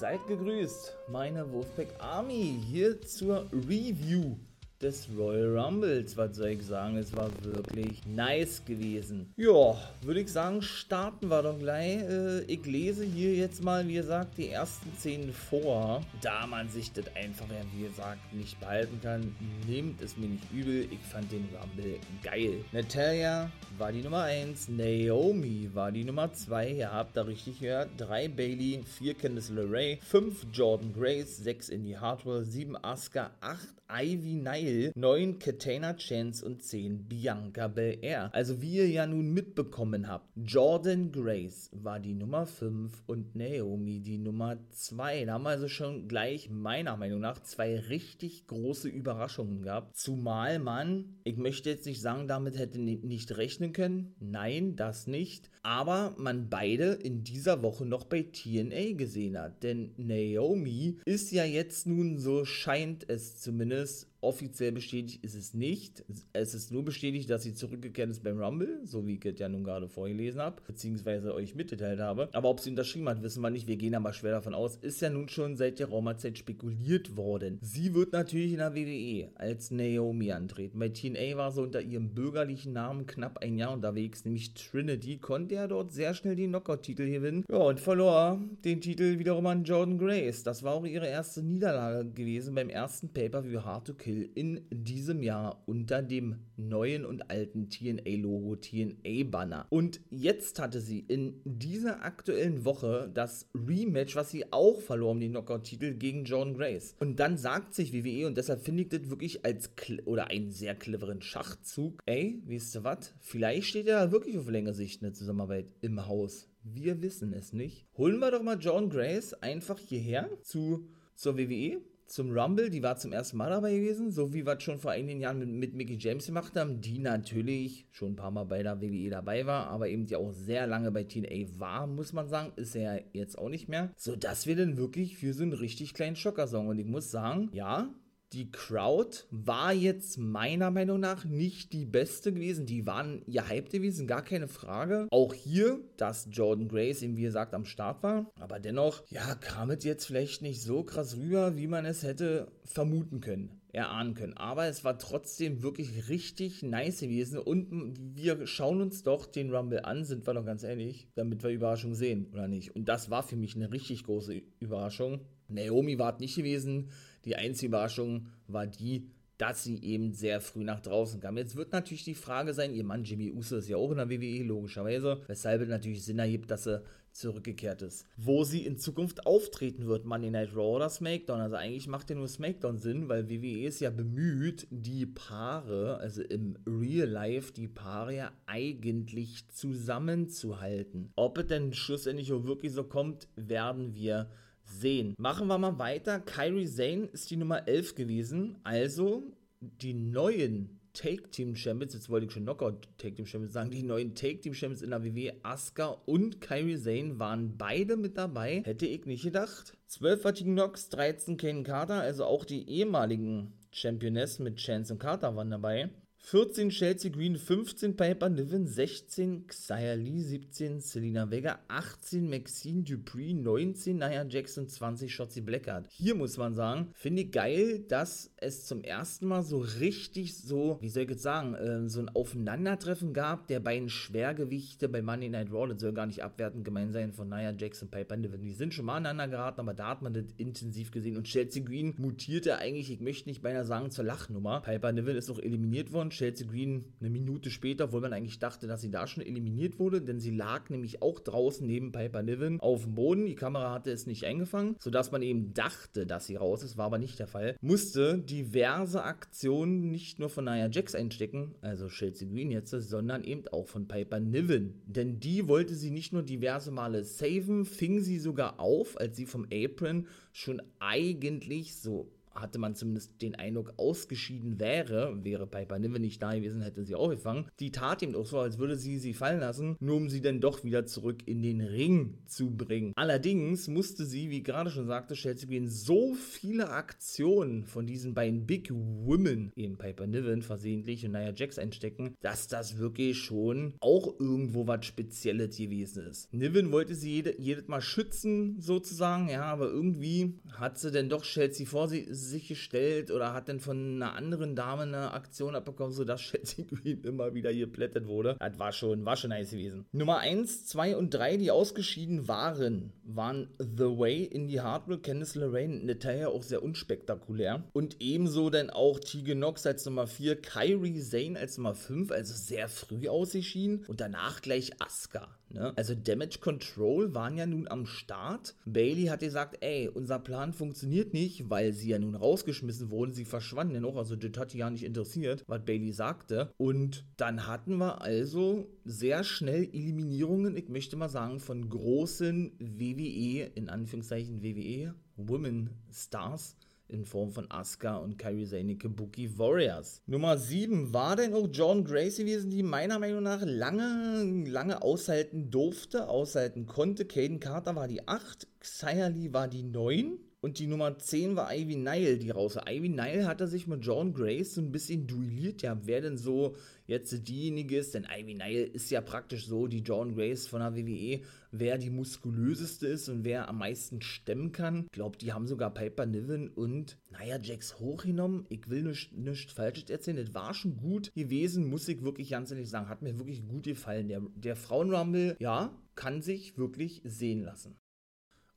Seid gegrüßt, meine Wolfpack Army, hier zur Review des Royal Rumbles. Was soll ich sagen? Es war wirklich nice gewesen. Ja, würde ich sagen, starten wir doch gleich. Äh, ich lese hier jetzt mal, wie gesagt, die ersten Szenen vor. Da man sich das einfach, wie gesagt, nicht behalten kann, nehmt es mir nicht übel. Ich fand den Rumble geil. Natalia war die Nummer 1, Naomi war die Nummer 2. Ihr habt da richtig gehört. 3 Bailey, 4 Candice LeRae, 5 Jordan Grace, 6 Indie Hardware, 7 Asuka, 8 Ivy Nile, 9 Katana Chance und 10 Bianca Belair. Also wie ihr ja nun mitbekommen habt, Jordan Grace war die Nummer 5 und Naomi die Nummer 2. Da haben wir also schon gleich meiner Meinung nach zwei richtig große Überraschungen gehabt. Zumal man, ich möchte jetzt nicht sagen, damit hätte nicht rechnen können. Nein, das nicht. Aber man beide in dieser Woche noch bei TNA gesehen hat. Denn Naomi ist ja jetzt nun, so scheint es zumindest, this Offiziell bestätigt ist es nicht. Es ist nur bestätigt, dass sie zurückgekehrt ist beim Rumble, so wie ich es ja nun gerade vorgelesen habe, beziehungsweise euch mitgeteilt habe. Aber ob sie unterschrieben hat, wissen wir nicht. Wir gehen aber schwer davon aus. Ist ja nun schon seit der Raumerzeit spekuliert worden. Sie wird natürlich in der WWE als Naomi antreten. Bei TNA war sie unter ihrem bürgerlichen Namen knapp ein Jahr unterwegs, nämlich Trinity, konnte er dort sehr schnell den Knockout-Titel gewinnen. Ja, und verlor den Titel wiederum an Jordan Grace. Das war auch ihre erste Niederlage gewesen beim ersten Pay-Per-View Hard to Kill Kill in diesem Jahr unter dem neuen und alten TNA-Logo, TNA-Banner. Und jetzt hatte sie in dieser aktuellen Woche das Rematch, was sie auch verloren, den Knockout-Titel gegen Jordan Grace. Und dann sagt sich WWE, und deshalb finde ich das wirklich als oder einen sehr cleveren Schachzug, ey, weißt du was? Vielleicht steht ja wirklich auf längere Sicht eine Zusammenarbeit im Haus. Wir wissen es nicht. Holen wir doch mal Jordan Grace einfach hierher zu, zur WWE zum Rumble, die war zum ersten Mal dabei gewesen, so wie wir es schon vor einigen Jahren mit, mit Mickey James gemacht haben, die natürlich schon ein paar Mal bei der WWE dabei war, aber eben die auch sehr lange bei TNA war, muss man sagen, ist er ja jetzt auch nicht mehr, sodass wir dann wirklich für so einen richtig kleinen Schocker sorgen. Und ich muss sagen, ja, die Crowd war jetzt meiner Meinung nach nicht die beste gewesen. Die waren Hype gewesen, gar keine Frage. Auch hier, dass Jordan Grace eben wie gesagt am Start war. Aber dennoch, ja, kam es jetzt vielleicht nicht so krass rüber, wie man es hätte vermuten können erahnen können. Aber es war trotzdem wirklich richtig nice gewesen und wir schauen uns doch den Rumble an, sind wir doch ganz ehrlich, damit wir Überraschung sehen, oder nicht? Und das war für mich eine richtig große Überraschung. Naomi war nicht gewesen. Die einzige Überraschung war die, dass sie eben sehr früh nach draußen kam. Jetzt wird natürlich die Frage sein, ihr Mann Jimmy Uso ist ja auch in der WWE, logischerweise, weshalb es natürlich Sinn ergibt, dass sie zurückgekehrt ist. Wo sie in Zukunft auftreten wird, Monday Night Raw oder SmackDown. Also eigentlich macht ja nur SmackDown Sinn, weil WWE ist ja bemüht, die Paare, also im Real Life, die Paare ja eigentlich zusammenzuhalten. Ob es denn schlussendlich auch wirklich so kommt, werden wir sehen. Machen wir mal weiter. Kyrie Zane ist die Nummer 11 gewesen. Also die neuen Take Team Champions, jetzt wollte ich schon Knockout Take Team Champions sagen, die neuen Take Team Champions in der WWE, Asuka und Kyrie Zane waren beide mit dabei. Hätte ich nicht gedacht. 12 war Knox, 13 Kane Carter, also auch die ehemaligen Championess mit Chance und Carter waren dabei. 14 Chelsea Green, 15 Piper Niven, 16 Xia Lee, 17 Selina Vega, 18 Maxine Dupree, 19 Nia Jackson, 20 Shotzi Blackheart. Hier muss man sagen, finde ich geil, dass es zum ersten Mal so richtig so, wie soll ich jetzt sagen, äh, so ein Aufeinandertreffen gab der beiden Schwergewichte bei Monday Night Raw. Das soll gar nicht abwertend gemeint sein von Nia Jackson, Piper Niven. Die sind schon mal aneinander geraten, aber da hat man das intensiv gesehen. Und Chelsea Green mutierte eigentlich, ich möchte nicht beinahe sagen, zur Lachnummer. Piper Niven ist auch eliminiert worden Chelsea Green eine Minute später, obwohl man eigentlich dachte, dass sie da schon eliminiert wurde, denn sie lag nämlich auch draußen neben Piper Niven auf dem Boden. Die Kamera hatte es nicht eingefangen, sodass man eben dachte, dass sie raus ist, war aber nicht der Fall. Musste diverse Aktionen nicht nur von Nia Jax einstecken, also Chelsea Green jetzt, sondern eben auch von Piper Niven. Denn die wollte sie nicht nur diverse Male saven, fing sie sogar auf, als sie vom Apron schon eigentlich so hatte man zumindest den Eindruck, ausgeschieden wäre, wäre Piper Niven nicht da gewesen, hätte sie auch gefangen. Die tat ihm auch so, als würde sie sie fallen lassen, nur um sie dann doch wieder zurück in den Ring zu bringen. Allerdings musste sie, wie gerade schon sagte, Chelsea Green so viele Aktionen von diesen beiden Big Women, eben Piper Niven versehentlich und Nia Jax einstecken, dass das wirklich schon auch irgendwo was Spezielles gewesen ist. Niven wollte sie jede, jedes Mal schützen, sozusagen, ja, aber irgendwie hat sie dann doch Chelsea vor sie, sich gestellt oder hat dann von einer anderen Dame eine Aktion abbekommen, sodass Chelsea Green immer wieder geplättet wurde. Das war schon, war schon nice gewesen. Nummer 1, 2 und 3, die ausgeschieden waren, waren The Way, in die Hardware, Candice LeRain, Natalia auch sehr unspektakulär. Und ebenso dann auch Tegan Nox als Nummer 4, Kyrie Zane als Nummer 5, also sehr früh ausgeschieden. Und danach gleich Asuka. Ne? Also Damage Control waren ja nun am Start. Bailey hat gesagt, ey, unser Plan funktioniert nicht, weil sie ja nun rausgeschmissen wurden. Sie verschwanden ja noch, also das hat die ja nicht interessiert, was Bailey sagte. Und dann hatten wir also sehr schnell Eliminierungen, ich möchte mal sagen, von großen WWE, in Anführungszeichen WWE, Women Stars in Form von Asuka und Kairi Sane Kabuki Warriors. Nummer 7 war denn auch John Grace gewesen, die meiner Meinung nach lange, lange aushalten durfte, aushalten konnte. Caden Carter war die 8, Xia Lee war die 9. Und die Nummer 10 war Ivy Nile, die raus. Ivy Nile hatte sich mit John Grace so ein bisschen duelliert. Ja, wer denn so jetzt diejenige ist, denn Ivy Nile ist ja praktisch so die John Grace von der WWE, wer die muskulöseste ist und wer am meisten stemmen kann. Ich glaube, die haben sogar Piper Niven und, naja, Jax hochgenommen. Ich will nichts nicht Falsches erzählen. Das war schon gut gewesen, muss ich wirklich ganz ehrlich sagen. Hat mir wirklich gut gefallen. Der, der Frauenrumble, ja, kann sich wirklich sehen lassen.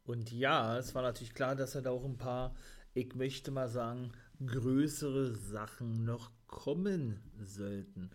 Und ja, es war natürlich klar, dass er da auch ein paar, ich möchte mal sagen, größere Sachen noch kommen sollten.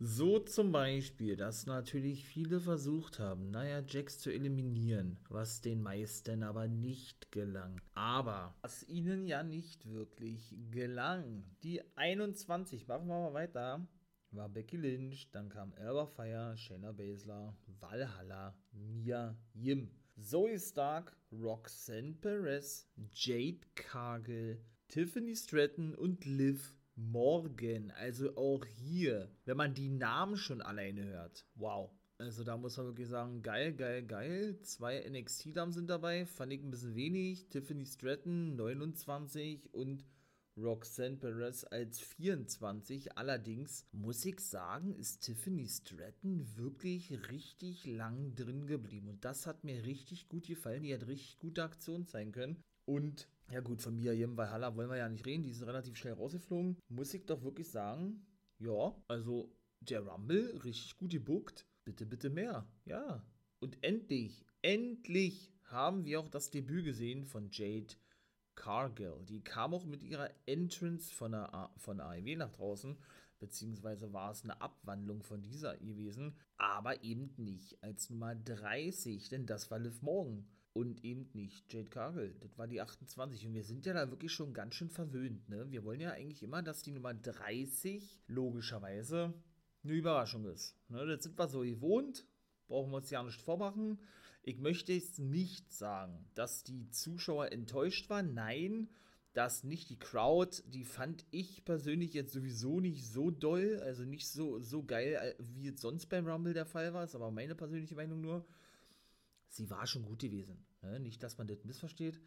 So zum Beispiel, dass natürlich viele versucht haben, naja, Jax zu eliminieren, was den meisten aber nicht gelang. Aber was ihnen ja nicht wirklich gelang. Die 21, machen wir mal weiter, war Becky Lynch, dann kam Elba Fire, Shayna Baszler, Valhalla, Mia Yim. Zoe Stark, Roxanne Perez, Jade Cargill, Tiffany Stratton und Liv Morgan. Also auch hier, wenn man die Namen schon alleine hört. Wow. Also da muss man wirklich sagen, geil, geil, geil. Zwei NXT-Damen sind dabei, fand ich ein bisschen wenig. Tiffany Stratton 29 und Roxanne Perez als 24. Allerdings muss ich sagen, ist Tiffany Stratton wirklich richtig lang drin geblieben. Und das hat mir richtig gut gefallen. Die hat richtig gute Aktionen zeigen können. Und ja gut, von Mia Yim bei Halla wollen wir ja nicht reden. Die sind relativ schnell rausgeflogen. Muss ich doch wirklich sagen, ja, also der Rumble richtig gut gebuckt. Bitte, bitte mehr. Ja. Und endlich, endlich haben wir auch das Debüt gesehen von Jade Cargill. Die kam auch mit ihrer Entrance von der, von AEW nach draußen, beziehungsweise war es eine Abwandlung von dieser gewesen, aber eben nicht als Nummer 30, denn das war Liv Morgan und eben nicht Jade Cargill. Das war die 28 und wir sind ja da wirklich schon ganz schön verwöhnt. Ne? Wir wollen ja eigentlich immer, dass die Nummer 30 logischerweise eine Überraschung ist. Ne? Das sind wir so gewohnt, brauchen wir uns ja nicht vormachen. Ich möchte jetzt nicht sagen, dass die Zuschauer enttäuscht waren. Nein, das nicht. Die Crowd, die fand ich persönlich jetzt sowieso nicht so doll, also nicht so, so geil, äh, wie es sonst beim Rumble der Fall war. Das ist aber meine persönliche Meinung nur. Sie war schon gut gewesen. Ne? Nicht, dass man das missversteht.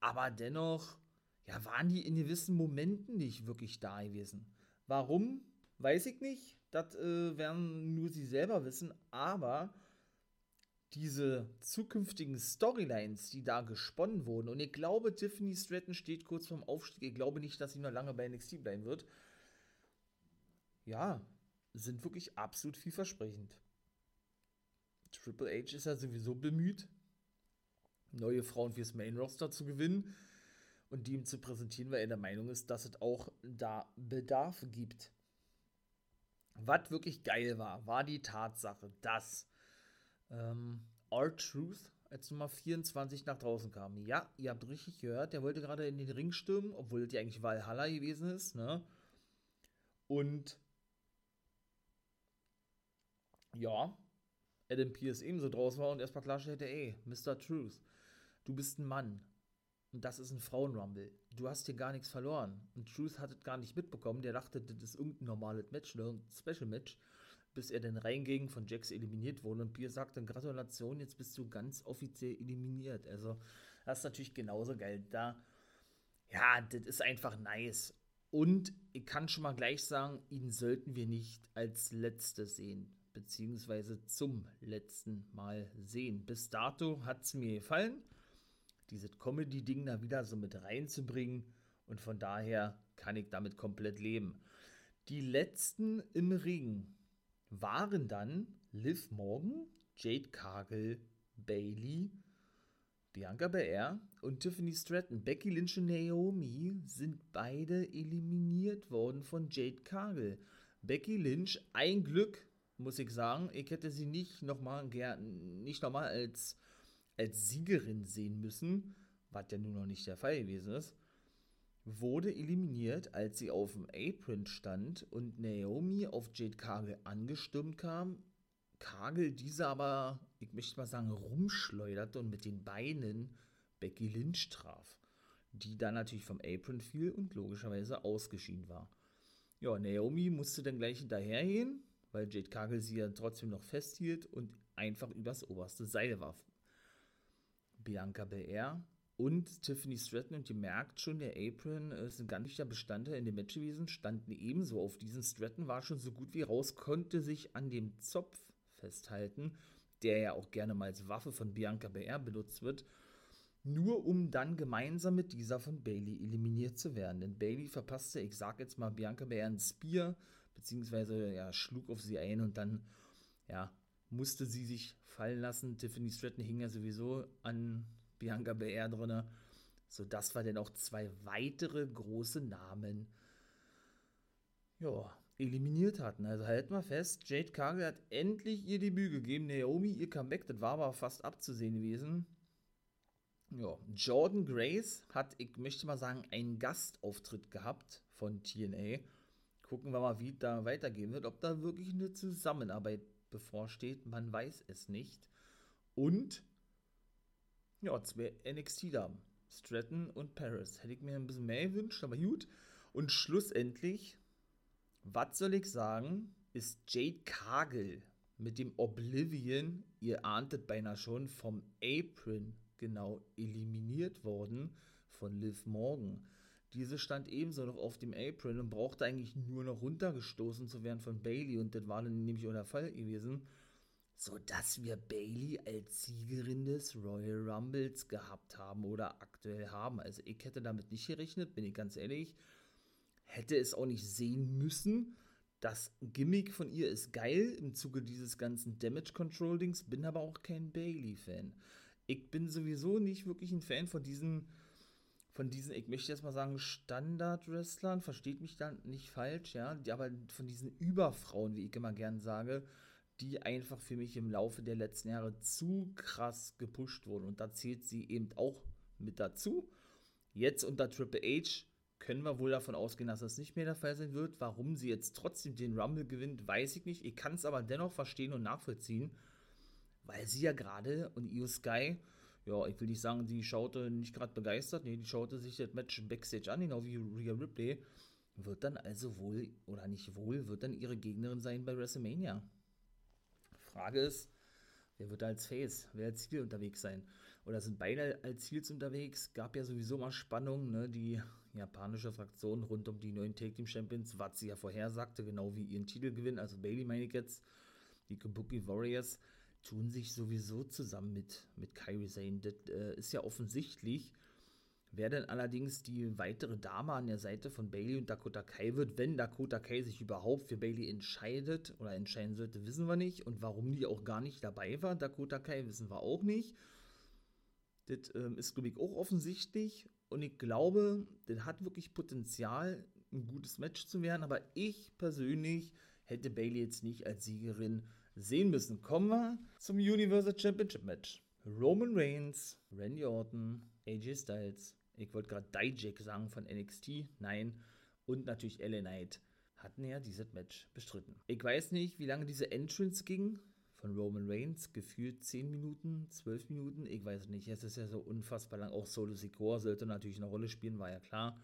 Aber dennoch, ja, waren die in gewissen Momenten nicht wirklich da gewesen. Warum? Weiß ich nicht. Das äh, werden nur sie selber wissen. Aber diese zukünftigen Storylines, die da gesponnen wurden, und ich glaube, Tiffany Stratton steht kurz vorm Aufstieg, ich glaube nicht, dass sie noch lange bei NXT bleiben wird, ja, sind wirklich absolut vielversprechend. Triple H ist ja sowieso bemüht, neue Frauen fürs Main Roster zu gewinnen und die ihm zu präsentieren, weil er der Meinung ist, dass es auch da Bedarf gibt. Was wirklich geil war, war die Tatsache, dass ähm, R-Truth als Nummer 24 nach draußen kam. Ja, ihr habt richtig gehört, der wollte gerade in den Ring stürmen, obwohl die eigentlich Valhalla gewesen ist, ne? Und ja, Adam Pierce ebenso draußen war und erstmal klarstellte, ey, Mr. Truth, du bist ein Mann. Und das ist ein Frauenrumble. Du hast hier gar nichts verloren. Und Truth hat es gar nicht mitbekommen. Der dachte, das ist irgendein normales Match, ne? ein Special Match. Bis er dann reinging, von Jax eliminiert wurde. Und Pierre sagte, Gratulation, jetzt bist du ganz offiziell eliminiert. Also, das ist natürlich genauso geil. Da, ja, das ist einfach nice. Und ich kann schon mal gleich sagen, ihn sollten wir nicht als Letztes sehen, beziehungsweise zum letzten Mal sehen. Bis dato hat es mir gefallen, dieses Comedy-Ding da wieder so mit reinzubringen und von daher kann ich damit komplett leben. Die letzten im Ring waren dann Liv Morgan, Jade Cargill, Bailey, Bianca Belair und Tiffany Stratton. Becky Lynch und Naomi sind beide eliminiert worden von Jade Cargill. Becky Lynch, ein Glück, muss ich sagen. Ich hätte sie nicht nochmal nicht noch als, als Siegerin sehen müssen, was ja nun noch nicht der Fall gewesen ist. Wurde eliminiert, als sie auf dem Apron stand und Naomi auf Jade Cargill angestürmt kam Kagel diese aber, ich möchte mal sagen, rumschleuderte und mit den Beinen Becky Lynch traf, die dann natürlich vom Apron fiel und logischerweise ausgeschieden war. Ja, Naomi musste dann gleich hinterhergehen, weil Jade Kagel sie ja trotzdem noch festhielt und einfach übers oberste Seil warf. Bianca Belair und Tiffany Stratton und ihr merkt schon, der Apron ist ein ganz wichtiger Bestandteil in dem Match gewesen, standen ebenso auf diesen Stratton, war schon so gut wie raus, konnte sich an dem Zopf festhalten, der ja auch gerne mal als Waffe von Bianca Belair benutzt wird, nur um dann gemeinsam mit dieser von Bailey eliminiert zu werden. Denn Bailey verpasste, ich sag jetzt mal, Bianca Belair ein Spear, beziehungsweise ja, schlug auf sie ein und dann, ja, musste sie sich fallen lassen. Tiffany Stratton hing ja sowieso an Bianca Belair drin, sodass wir dann auch zwei weitere große Namen, ja, eliminiert hatten. Also halten wir fest, Jade Cargill hat endlich ihr Debüt gegeben. Naomi ihr Comeback, das war aber fast abzusehen gewesen. Ja, Jordan Grace hat, ich möchte mal sagen, einen Gastauftritt gehabt von TNA. Gucken wir mal, wie da weitergehen wird. Ob da wirklich eine Zusammenarbeit bevorsteht, man weiß es nicht. Und, ja, zwei NXT-Damen. Stratton und Paris. Hätte ich mir ein bisschen mehr gewünscht, aber gut. Und schlussendlich was soll ich sagen, ist Jade Cargill mit dem Oblivion, ihr ahntet beinahe schon, vom Apron genau eliminiert worden von Liv Morgan. Diese stand ebenso noch auf dem Apron und brauchte eigentlich nur noch runtergestoßen zu werden von Bailey und das war dann nämlich auch der Fall gewesen, sodass wir Bailey als Siegerin des Royal Rumbles gehabt haben oder aktuell haben. Also ich hätte damit nicht gerechnet, bin ich ganz ehrlich hätte es auch nicht sehen müssen. Das Gimmick von ihr ist geil im Zuge dieses ganzen Damage Control Dings, bin aber auch kein Bailey-Fan. Ich bin sowieso nicht wirklich ein Fan von diesen, von diesen, ich möchte jetzt mal sagen, Standard-Wrestlern, versteht mich da nicht falsch, ja, aber von diesen Überfrauen, wie ich immer gern sage, die einfach für mich im Laufe der letzten Jahre zu krass gepusht wurden. Und da zählt sie eben auch mit dazu. Jetzt unter Triple H können wir wohl davon ausgehen, dass das nicht mehr der Fall sein wird. Warum sie jetzt trotzdem den Rumble gewinnt, weiß ich nicht. Ich kann es aber dennoch verstehen und nachvollziehen, weil sie ja gerade und Io Sky, ja, ich will nicht sagen, die schaute nicht gerade begeistert, nee, die schaute sich das Match Backstage an, genau wie Rhea Ripley, wird dann also wohl, oder nicht wohl, wird dann ihre Gegnerin sein bei WrestleMania. Frage ist, wer wird als Face, wer als Ziel unterwegs sein? Oder sind beide als Ziels unterwegs? Gab ja sowieso mal Spannung, ne? Die japanische Fraktion rund um die neuen Take Team Champions, was sie ja vorhersagte, genau wie ihren Titelgewinn, also Bailey meine ich jetzt, die Kabuki Warriors, tun sich sowieso zusammen mit, mit Kairi Sane. Das äh, ist ja offensichtlich. Wer denn allerdings die weitere Dame an der Seite von Bailey und Dakota Kai wird, wenn Dakota Kai sich überhaupt für Bailey entscheidet oder entscheiden sollte, wissen wir nicht. Und warum die auch gar nicht dabei war, Dakota Kai, wissen wir auch nicht. Das ähm, ist, glaube ich, auch offensichtlich. Und ich glaube, das hat wirklich Potenzial, ein gutes Match zu werden. Aber ich persönlich hätte Bailey jetzt nicht als Siegerin sehen müssen. Kommen wir zum Universal Championship Match. Roman Reigns, Randy Orton, AJ Styles, ich wollte gerade Dijak sagen von NXT, nein, und natürlich LA Knight hatten ja dieses Match bestritten. Ich weiß nicht, wie lange diese Entrance ging von Roman Reigns, gefühlt 10 Minuten, 12 Minuten, ich weiß nicht, es ist ja so unfassbar lang. Auch Solo Sikoa sollte natürlich eine Rolle spielen, war ja klar.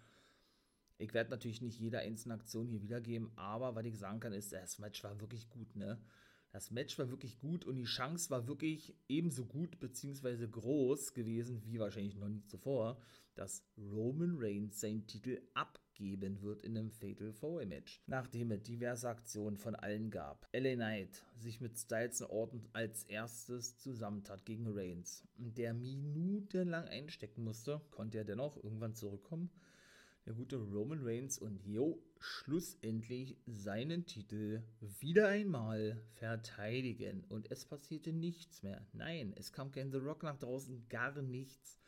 Ich werde natürlich nicht jede einzelne Aktion hier wiedergeben, aber was ich sagen kann, ist, das Match war wirklich gut, ne? Das Match war wirklich gut und die Chance war wirklich ebenso gut bzw. groß gewesen wie wahrscheinlich noch nie zuvor, dass Roman Reigns seinen Titel abgeben wird in einem Fatal 4 Match. Nachdem es diverse Aktionen von allen gab. LA Knight sich mit Styles und Orton als erstes zusammentat gegen Reigns, der minutenlang einstecken musste, konnte er dennoch irgendwann zurückkommen der gute Roman Reigns und jo, schlussendlich seinen Titel wieder einmal verteidigen. Und es passierte nichts mehr. Nein, es kam kein The Rock nach draußen, gar nichts.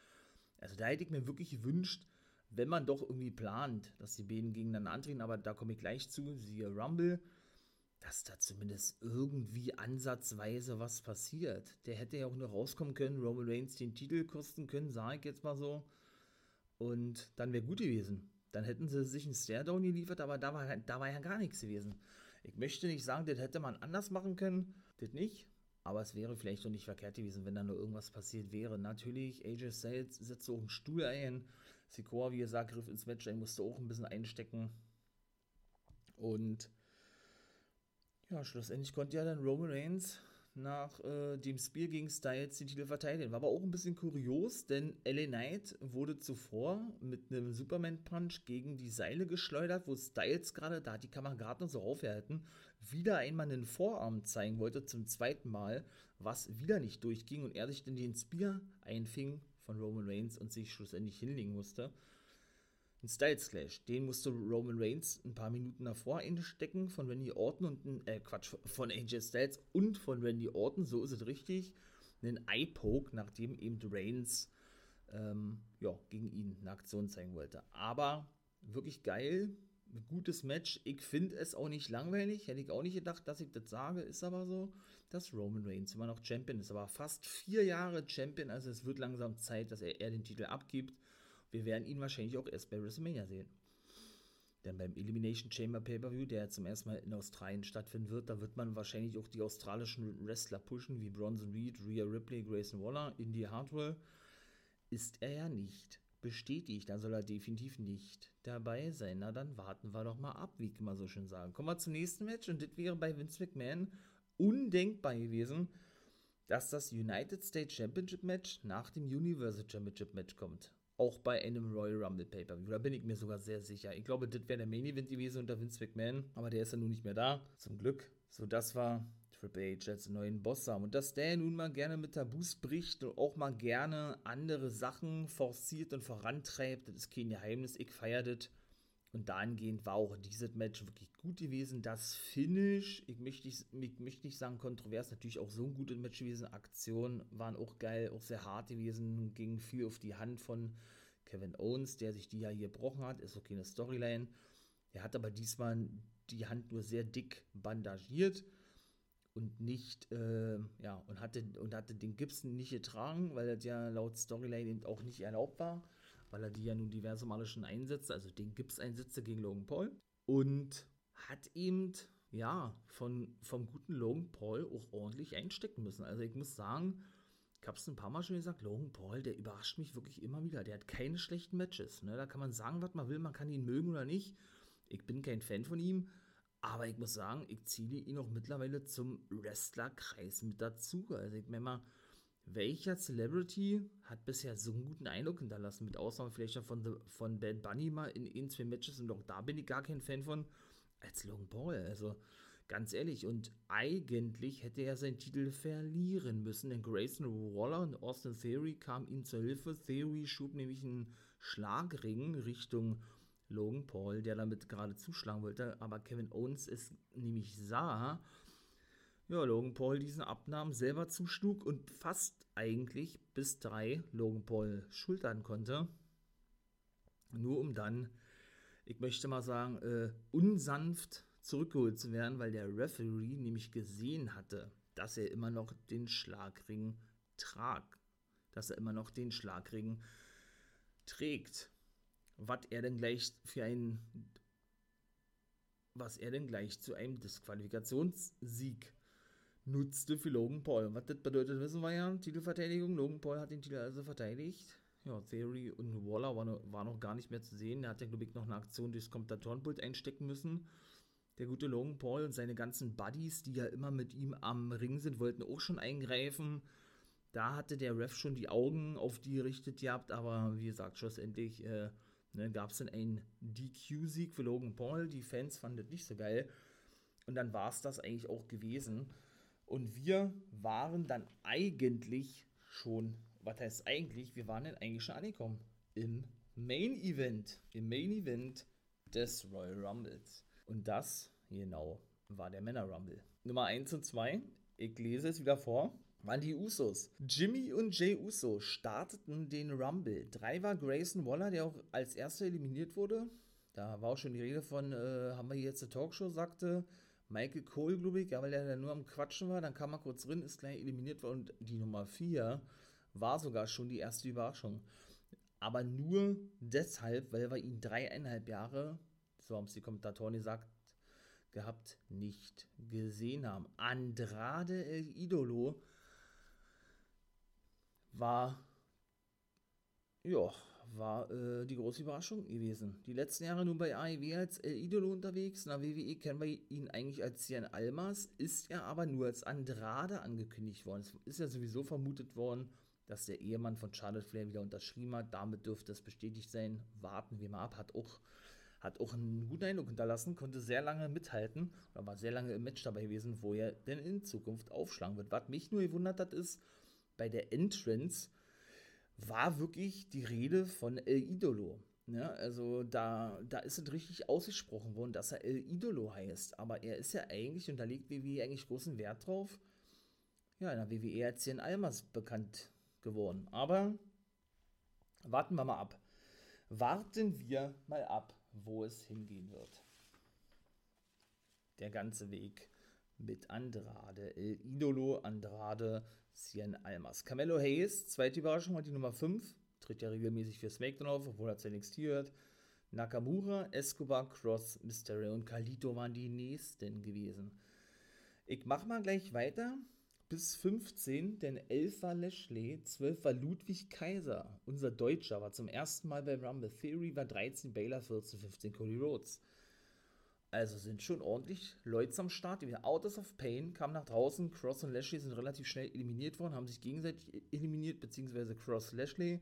Also da hätte ich mir wirklich gewünscht, wenn man doch irgendwie plant, dass die beiden gegeneinander antreten, aber da komme ich gleich zu, siehe Rumble, dass da zumindest irgendwie ansatzweise was passiert. Der hätte ja auch nur rauskommen können, Roman Reigns den Titel kosten können, sage ich jetzt mal so. Und dann wäre gut gewesen. Dann hätten sie sich einen Stairdown geliefert, aber da war, da war ja gar nichts gewesen. Ich möchte nicht sagen, das hätte man anders machen können, das nicht. Aber es wäre vielleicht doch nicht verkehrt gewesen, wenn da nur irgendwas passiert wäre. Natürlich, AJ Styles setzt auch einen Stuhl ein. Sikoa, wie gesagt, griff ins Match ein, musste auch ein bisschen einstecken. Und ja, schlussendlich konnte ja dann Roman Reigns nach äh, dem Spiel gegen Styles den Titel verteidigen. War aber auch ein bisschen kurios, denn LA Knight wurde zuvor mit einem Superman-Punch gegen die Seile geschleudert, wo Styles gerade, da hat die Kamera gerade noch so aufgehalten, wieder einmal einen Vorarm zeigen wollte, zum zweiten Mal, was wieder nicht durchging und er sich dann den Spear einfing von Roman Reigns und sich schlussendlich hinlegen musste ein Styles Clash. Den musste Roman Reigns ein paar Minuten davor einstecken von Randy Orton und äh, Quatsch, von AJ Styles und von Randy Orton, so ist es richtig. Einen Eye-Poke, nachdem eben Reigns ähm, ja, gegen ihn eine Aktion zeigen wollte. Aber wirklich geil, gutes Match. Ich finde es auch nicht langweilig. Hätte ich auch nicht gedacht, dass ich das sage. Ist aber so, dass Roman Reigns immer noch Champion ist. Aber fast vier Jahre Champion. Also es wird langsam Zeit, dass er, er den Titel abgibt. Wir werden ihn wahrscheinlich auch erst bei WrestleMania sehen. Denn beim Elimination Chamber Pay-Per-View, der zum ersten Mal in Australien stattfinden wird, da wird man wahrscheinlich auch die australischen Wrestler pushen, wie Bronson Reed, Rhea Ripley, Grayson Waller, Indy Hartwell. Ist er ja nicht bestätigt, dann soll er definitiv nicht dabei sein. Na, dann warten wir doch mal ab, wie ich immer so schön sagen. Kommen wir zum nächsten Match und das wäre bei Vince McMahon undenkbar gewesen, dass das United States Championship Match nach dem Universal Championship Match kommt auch bei einem Royal Rumble Pay-Per-View. Da bin ich mir sogar sehr sicher. Ich glaube, das wäre der Main Event gewesen unter Vince McMahon, aber der ist ja nun nicht mehr da, zum Glück. So, das war Triple H als neuen Boss haben. Und dass der nun mal gerne mit Tabus bricht und auch mal gerne andere Sachen forciert und vorantreibt, das ist kein Geheimnis. Ich feiere das. Und dahingehend war auch dieses Match wirklich gut gewesen. Das Finish, ich möchte nicht, ich möchte nicht sagen kontrovers, natürlich auch so ein gutes Match gewesen. Aktionen waren auch geil, auch sehr hart gewesen, ging viel auf die Hand von Kevin Owens, der sich die ja hier gebrochen hat, ist okay eine Storyline. Er hat aber diesmal die Hand nur sehr dick bandagiert und nicht, äh, ja, und hatte, und hatte den Gibson nicht getragen, weil das ja laut Storyline eben auch nicht erlaubt war weil er die ja nun diverse Male schon einsetzt, also den Gips-Einsätze gegen Logan Paul. Und hat eben, ja, von, vom guten Logan Paul auch ordentlich einstecken müssen. Also ich muss sagen, ich habe es ein paar Mal schon gesagt, Logan Paul, der überrascht mich wirklich immer wieder. Der hat keine schlechten Matches. Ne? Da kann man sagen, was man will, man kann ihn mögen oder nicht. Ich bin kein Fan von ihm, aber ich muss sagen, ich ziehe ihn auch mittlerweile zum Wrestlerkreis mit dazu. Also ich meine mal, welcher Celebrity hat bisher so einen guten Eindruck hinterlassen, mit Ausnahme vielleicht von, The, von Bad Bunny mal in, in zwei Matches und auch da bin ich gar kein Fan von, als Logan Paul. Also ganz ehrlich, und eigentlich hätte er seinen Titel verlieren müssen, denn Grayson Waller und Austin Theory kamen ihm zur Hilfe. Theory schob nämlich einen Schlagring Richtung Logan Paul, der damit gerade zuschlagen wollte, aber Kevin Owens es nämlich sah ja, Logan Paul diesen Abnahmen selber zuschlug und fast eigentlich bis drei Logan Paul schultern konnte. Nur um dann, ich möchte mal sagen, äh, unsanft zurückgeholt zu werden, weil der Referee nämlich gesehen hatte, dass er immer noch den Schlagring tragt. Dass er immer noch den Schlagring trägt. Was er denn gleich für ein was er denn gleich zu einem Disqualifikationssieg nutzte für Logan Paul. Was das bedeutet, wissen wir ja. Titelverteidigung. Logan Paul hat den Titel also verteidigt. Ja, Theory und Waller war noch, war noch gar nicht mehr zu sehen. Er hat glaube ich, noch eine Aktion durchs Kommentatorenpult einstecken müssen. Der gute Logan Paul und seine ganzen Buddies, die ja immer mit ihm am Ring sind, wollten auch schon eingreifen. Da hatte der Ref schon die Augen auf die gerichtet gehabt, aber wie gesagt, schlussendlich äh, ne, gab es dann einen DQ-Sieg für Logan Paul. Die Fans fanden das nicht so geil. Und dann war es das eigentlich auch gewesen. Und wir waren dann eigentlich schon, was heißt eigentlich, wir waren dann eigentlich schon angekommen im Main Event. Im Main Event des Royal Rumbles. Und das, genau, war der Männer Rumble. Nummer 1 und 2, ich lese es wieder vor, waren die Usos. Jimmy und Jay Uso starteten den Rumble. Drei war Grayson Waller, der auch als erster eliminiert wurde. Da war auch schon die Rede von, äh, haben wir hier jetzt eine Talkshow, sagte Michael Cole, glaube ich, ja, weil er da nur am Quatschen war, dann kam er kurz drin, ist gleich eliminiert worden und die Nummer 4 war sogar schon die erste Überraschung. Aber nur deshalb, weil wir ihn dreieinhalb Jahre, so haben es die Kommentatoren gesagt, gehabt, nicht gesehen haben. Andrade El Idolo war, ja, war äh, die große Überraschung gewesen. Die letzten Jahre nur bei AEW als El Idolo unterwegs. Na, WWE kennen wir ihn eigentlich als Cian Almas, ist er aber nur als Andrade angekündigt worden. Es ist ja sowieso vermutet worden, dass der Ehemann von Charlotte Flair wieder unterschrieben hat. Damit dürfte es bestätigt sein. Warten wir mal ab. Hat auch, hat auch einen guten Eindruck hinterlassen, konnte sehr lange mithalten oder war sehr lange im Match dabei gewesen, wo er denn in Zukunft aufschlagen wird. Was mich nur gewundert hat, ist, bei der Entrance war wirklich die Rede von El Idolo. Ja, also da, da ist es richtig ausgesprochen worden, dass er El Idolo heißt. Aber er ist ja eigentlich, und da legt WWE eigentlich großen Wert drauf, ja, in der WWE als Jan Almas bekannt geworden. Aber warten wir mal ab. Warten wir mal ab, wo es hingehen wird. Der ganze Weg mit Andrade, El Idolo, Andrade, Cien Almas. Camelo Hayes, zweite Überraschung, hat die Nummer 5, tritt ja regelmäßig für SmackDown auf, obwohl er zu NXT hört. Nakamura, Escobar, Cross, Mysterio und Kalito waren die nächsten gewesen. Ich mach mal gleich weiter bis 15, denn 11 war Lashley, 12 war Ludwig Kaiser, unser Deutscher, war zum ersten Mal bei Rumble Theory, war 13 Baylor, 14, 15 Cody Rhodes. Also sind schon ordentlich Leute am Start. Die Autos of Pain kam nach draußen. Cross und Lashley sind relativ schnell eliminiert worden, haben sich gegenseitig eliminiert, beziehungsweise Cross Lashley.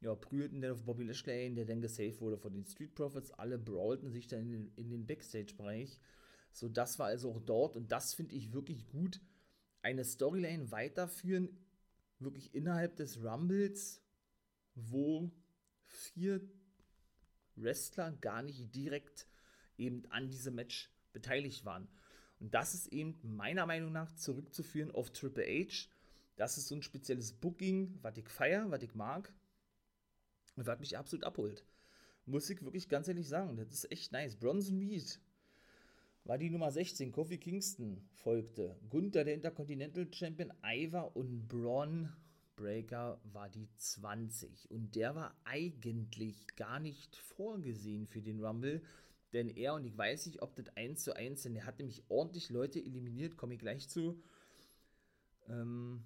Ja, prügelten dann auf Bobby Lashley ein, der dann gesaved wurde von den Street Profits. Alle brawlten sich dann in den, in den Backstage-Bereich. So, das war also auch dort und das finde ich wirklich gut. Eine Storyline weiterführen, wirklich innerhalb des Rumbles, wo vier Wrestler gar nicht direkt eben an diesem Match beteiligt waren. Und das ist eben meiner Meinung nach zurückzuführen auf Triple H. Das ist so ein spezielles Booking, was ich feiere, was ich mag und was mich absolut abholt. Muss ich wirklich ganz ehrlich sagen, das ist echt nice. Bronson Reed war die Nummer 16, Kofi Kingston folgte. Gunther, der Intercontinental Champion, Ivar und Braun Breaker war die 20. Und der war eigentlich gar nicht vorgesehen für den Rumble. Denn er, und ich weiß nicht, ob das 1 zu 1 sind, er hat nämlich ordentlich Leute eliminiert, komme ich gleich zu. Ähm,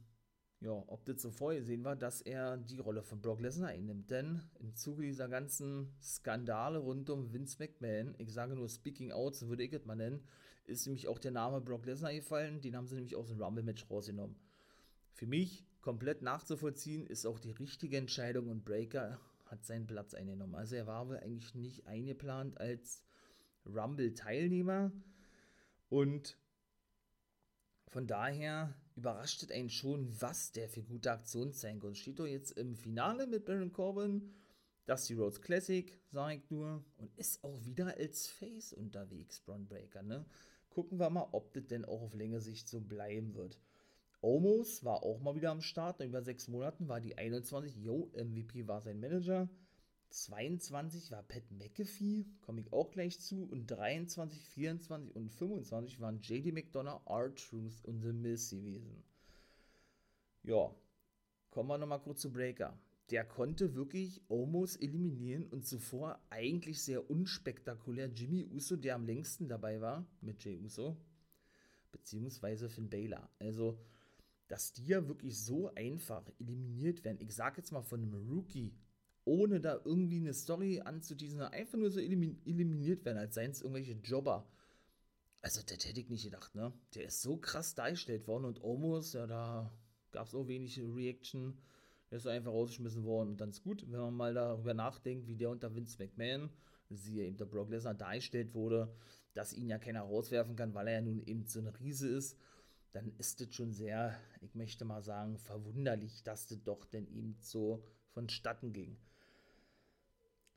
ja, ob das so vorgesehen war, dass er die Rolle von Brock Lesnar einnimmt. Denn im Zuge dieser ganzen Skandale rund um Vince McMahon, ich sage nur Speaking Out, so würde ich es mal nennen, ist nämlich auch der Name Brock Lesnar gefallen. Den haben sie nämlich aus dem Rumble-Match rausgenommen. Für mich komplett nachzuvollziehen, ist auch die richtige Entscheidung und Breaker hat seinen Platz eingenommen. Also er war wohl eigentlich nicht eingeplant als Rumble-Teilnehmer. Und von daher überrascht es einen schon, was der für gute Aktion sein kann. Steht doch jetzt im Finale mit Baron Corbin, Dusty Rhodes Classic, sag ich nur, und ist auch wieder als Face unterwegs, Braun Breaker, ne? Gucken wir mal, ob das denn auch auf längere Sicht so bleiben wird. Omos war auch mal wieder am Start, über sechs Monaten war die 21, yo, MVP war sein Manager. 22 war Pat McAfee, komme ich auch gleich zu. Und 23, 24 und 25 waren JD McDonough, R-Truth und The Miz gewesen. Ja, kommen wir nochmal kurz zu Breaker. Der konnte wirklich Omos eliminieren und zuvor eigentlich sehr unspektakulär Jimmy Uso, der am längsten dabei war, mit Jay Uso, beziehungsweise Finn Baylor. Also, dass die ja wirklich so einfach eliminiert werden. Ich sag jetzt mal von einem Rookie, ohne da irgendwie eine Story anzuteasen, einfach nur so eliminiert werden, als seien es irgendwelche Jobber. Also, das hätte ich nicht gedacht, ne? Der ist so krass dargestellt worden und Omos, ja, da gab es auch wenig Reaction. Der ist einfach rausgeschmissen worden und dann ist gut, wenn man mal darüber nachdenkt, wie der unter Vince McMahon, siehe eben der Brock Lesnar, dargestellt wurde, dass ihn ja keiner rauswerfen kann, weil er ja nun eben so eine Riese ist, dann ist das schon sehr, ich möchte mal sagen, verwunderlich, dass das doch denn eben so vonstatten ging.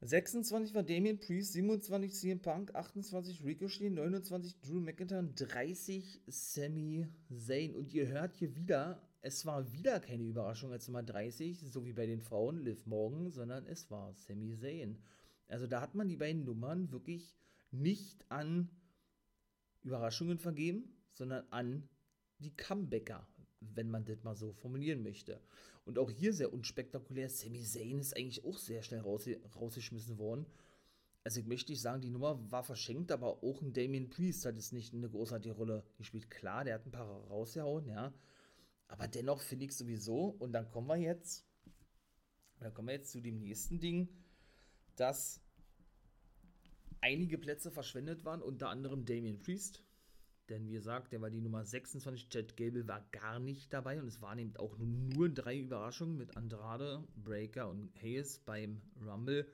26 war Damien Priest, 27 CM Punk, 28 Ricochet, 29 Drew McIntyre, 30 Sami Zayn. Und ihr hört hier wieder, es war wieder keine Überraschung als Nummer 30, so wie bei den Frauen Liv Morgan, sondern es war Sami Zayn. Also da hat man die beiden Nummern wirklich nicht an Überraschungen vergeben, sondern an die Comebacker, wenn man das mal so formulieren möchte. Und auch hier sehr unspektakulär. Sami Zayn ist eigentlich auch sehr schnell raus, rausgeschmissen worden. Also ich möchte nicht sagen, die Nummer war verschenkt, aber auch ein Damien Priest hat jetzt nicht eine großartige Rolle gespielt. Klar, der hat ein paar rausgehauen, ja. Aber dennoch finde ich sowieso, und dann kommen wir jetzt, dann kommen wir jetzt zu dem nächsten Ding, dass einige Plätze verschwendet waren, unter anderem Damien Priest. Denn wie gesagt, der war die Nummer 26, Chad Gable war gar nicht dabei und es waren eben auch nur drei Überraschungen mit Andrade, Breaker und Hayes beim Rumble.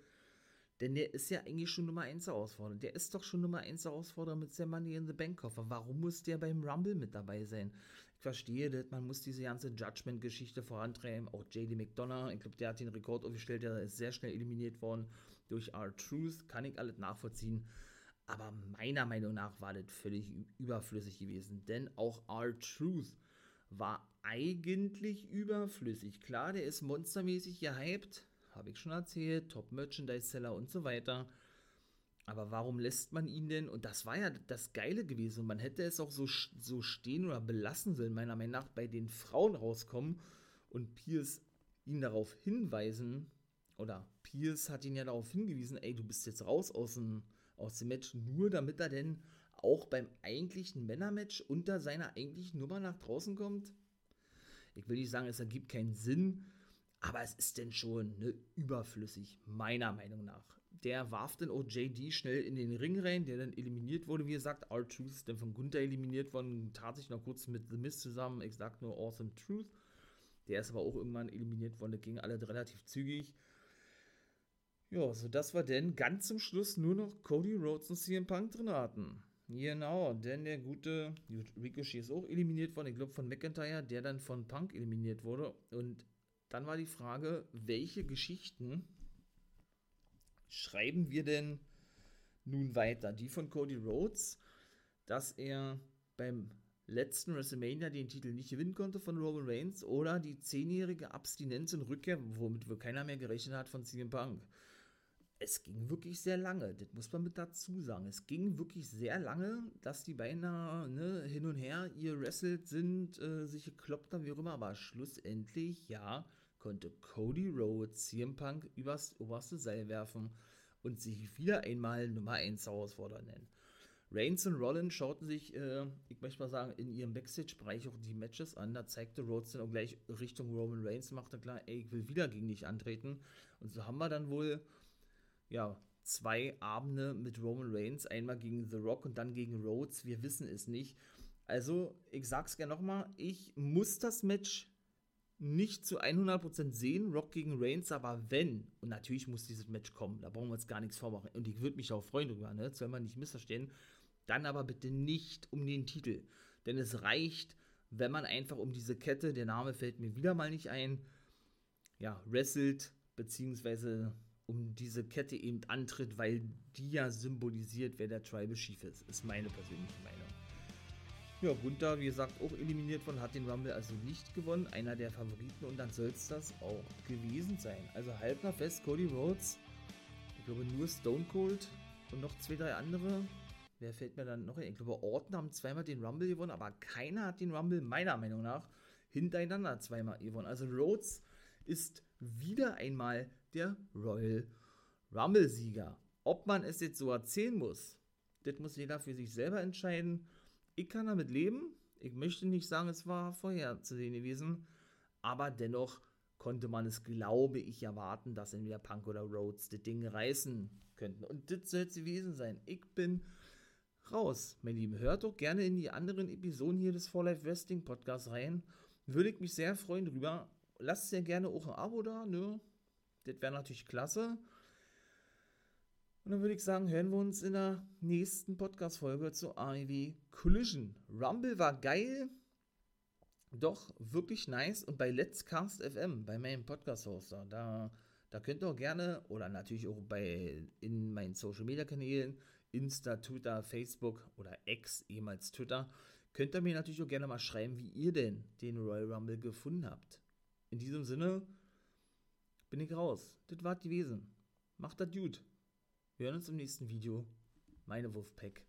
Denn der ist ja eigentlich schon Nummer 1 Herausforderer. Der ist doch schon Nummer 1 Herausforderer mit seinem Money in the Bank Koffer. Warum muss der beim Rumble mit dabei sein? Ich verstehe das, man muss diese ganze Judgment-Geschichte vorantreiben. Auch JD McDonough, ich glaube, der hat den Rekord aufgestellt, der ist sehr schnell eliminiert worden durch R-Truth. Kann ich alles nachvollziehen. Aber meiner Meinung nach war das völlig überflüssig gewesen, denn auch R-Truth war eigentlich überflüssig. Klar, der ist monstermäßig gehypt, habe ich schon erzählt, Top-Merchandise-Seller und so weiter. Aber warum lässt man ihn denn? Und das war ja das Geile gewesen. man hätte es auch so, so stehen oder belassen sollen, meiner Meinung nach, bei den Frauen rauskommen und Pierce ihn darauf hinweisen, oder Pierce hat ihn ja darauf hingewiesen, ey, du bist jetzt raus aus dem aus dem Match, nur damit er denn auch beim eigentlichen Männermatch unter seiner eigentlichen Nummer nach draußen kommt. Ich will nicht sagen, es ergibt keinen Sinn, aber es ist denn schon ne, überflüssig, meiner Meinung nach. Der warf dann OJD schnell in den Ring rein, der dann eliminiert wurde, wie gesagt. R-Truth ist dann von Gunther eliminiert worden, tat sich noch kurz mit The Mist zusammen. Ich sag nur Awesome Truth. Der ist aber auch irgendwann eliminiert worden, das ging alle relativ zügig. Ja, sodass wir denn ganz zum Schluss nur noch Cody Rhodes und CM Punk drin hatten. Genau, denn der gute Ricochet ist auch eliminiert worden, ich glaube von McIntyre, der dann von Punk eliminiert wurde. Und dann war die Frage, welche Geschichten schreiben wir denn nun weiter? Die von Cody Rhodes, dass er beim letzten WrestleMania den Titel nicht gewinnen konnte von Roman Reigns oder die zehnjährige Abstinenz und Rückkehr, womit wohl keiner mehr gerechnet hat von CM Punk es ging wirklich sehr lange, das muss man mit dazu sagen. Es ging wirklich sehr lange, dass die beinahe ne, hin und her ihr wrestelt sind, äh, sich gekloppt haben, wie auch immer, aber schlussendlich, ja, konnte Cody Rhodes CM Punk übers oberste Seil werfen und sich wieder einmal Nummer 1 Herausforderer nennen. Reigns und Rollins schauten sich, äh, ich möchte mal sagen, in ihrem Backstage-Bereich auch die Matches an. Da zeigte Rhodes dann auch gleich Richtung Roman Reigns, machte klar, ey, ich will wieder gegen dich antreten. Und so haben wir dann wohl ja, zwei Abende mit Roman Reigns, einmal gegen The Rock und dann gegen Rhodes. Wir wissen es nicht. Also, ich sag's gerne nochmal, ich muss das Match nicht zu 100% sehen, Rock gegen Reigns, aber wenn, und natürlich muss dieses Match kommen, da brauchen wir uns gar nichts vormachen, und ich würde mich auch freuen drüber, ne, soll man nicht missverstehen, dann aber bitte nicht um den Titel, denn es reicht, wenn man einfach um diese Kette, der Name fällt mir wieder mal nicht ein, ja, wrestelt, beziehungsweise um diese Kette eben antritt, weil die ja symbolisiert, wer der Tribal Chief ist. Ist meine persönliche Meinung. Ja, Gunther, wie gesagt, auch eliminiert worden, hat den Rumble also nicht gewonnen. Einer der Favoriten und dann soll es das auch gewesen sein. Also halb nach fest, Cody Rhodes. Ich glaube nur Stone Cold und noch zwei, drei andere. Wer fällt mir dann noch ein? Ich glaube, Orton haben zweimal den Rumble gewonnen, aber keiner hat den Rumble meiner Meinung nach hintereinander zweimal gewonnen. Also Rhodes ist wieder einmal der Royal Rumble-Sieger. Ob man es jetzt so erzählen muss, das muss jeder für sich selber entscheiden. Ich kann damit leben. Ich möchte nicht sagen, es war vorherzusehen gewesen, aber dennoch konnte man es, glaube ich, erwarten, dass entweder Punk oder Rhodes das Ding reißen könnten. Und das soll es gewesen sein. Ich bin raus, meine Lieben. Hört doch gerne in die anderen Episoden hier des For Life Wrestling Podcasts rein. Würde ich mich sehr freuen drüber. Lasst ja gerne auch ein Abo da, ne? Das wäre natürlich klasse. Und dann würde ich sagen, hören wir uns in der nächsten Podcast-Folge zu AEW Collision. Rumble war geil, doch wirklich nice. Und bei Let's Cast FM, bei meinem Podcast-Hoster, da, da könnt ihr auch gerne, oder natürlich auch bei in meinen Social-Media-Kanälen, Insta, Twitter, Facebook oder X, ehemals Twitter, könnt ihr mir natürlich auch gerne mal schreiben, wie ihr denn den Royal Rumble gefunden habt. In diesem Sinne bin ich raus. Das war die Wesen. Macht das gut. Wir hören uns im nächsten Video. Meine Wolfpack.